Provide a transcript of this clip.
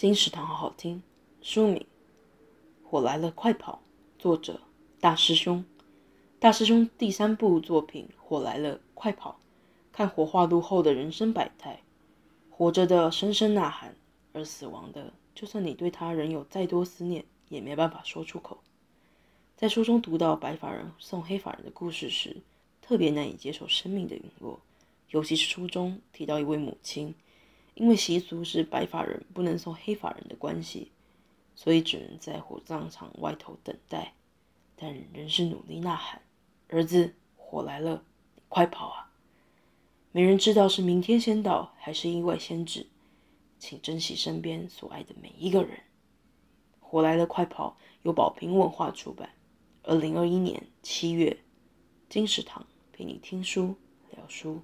金石堂好好听。书名《火来了，快跑》，作者大师兄。大师兄第三部作品《火来了，快跑》，看火化炉后的人生百态，活着的声声呐喊，而死亡的，就算你对他仍有再多思念，也没办法说出口。在书中读到白发人送黑发人的故事时，特别难以接受生命的陨落，尤其是书中提到一位母亲。因为习俗是白发人不能送黑发人的关系，所以只能在火葬场外头等待，但仍是努力呐喊：“儿子，火来了，你快跑啊！”没人知道是明天先到还是意外先至，请珍惜身边所爱的每一个人。火来了，快跑！由宝瓶文化出版，二零二一年七月，金石堂陪你听书聊书。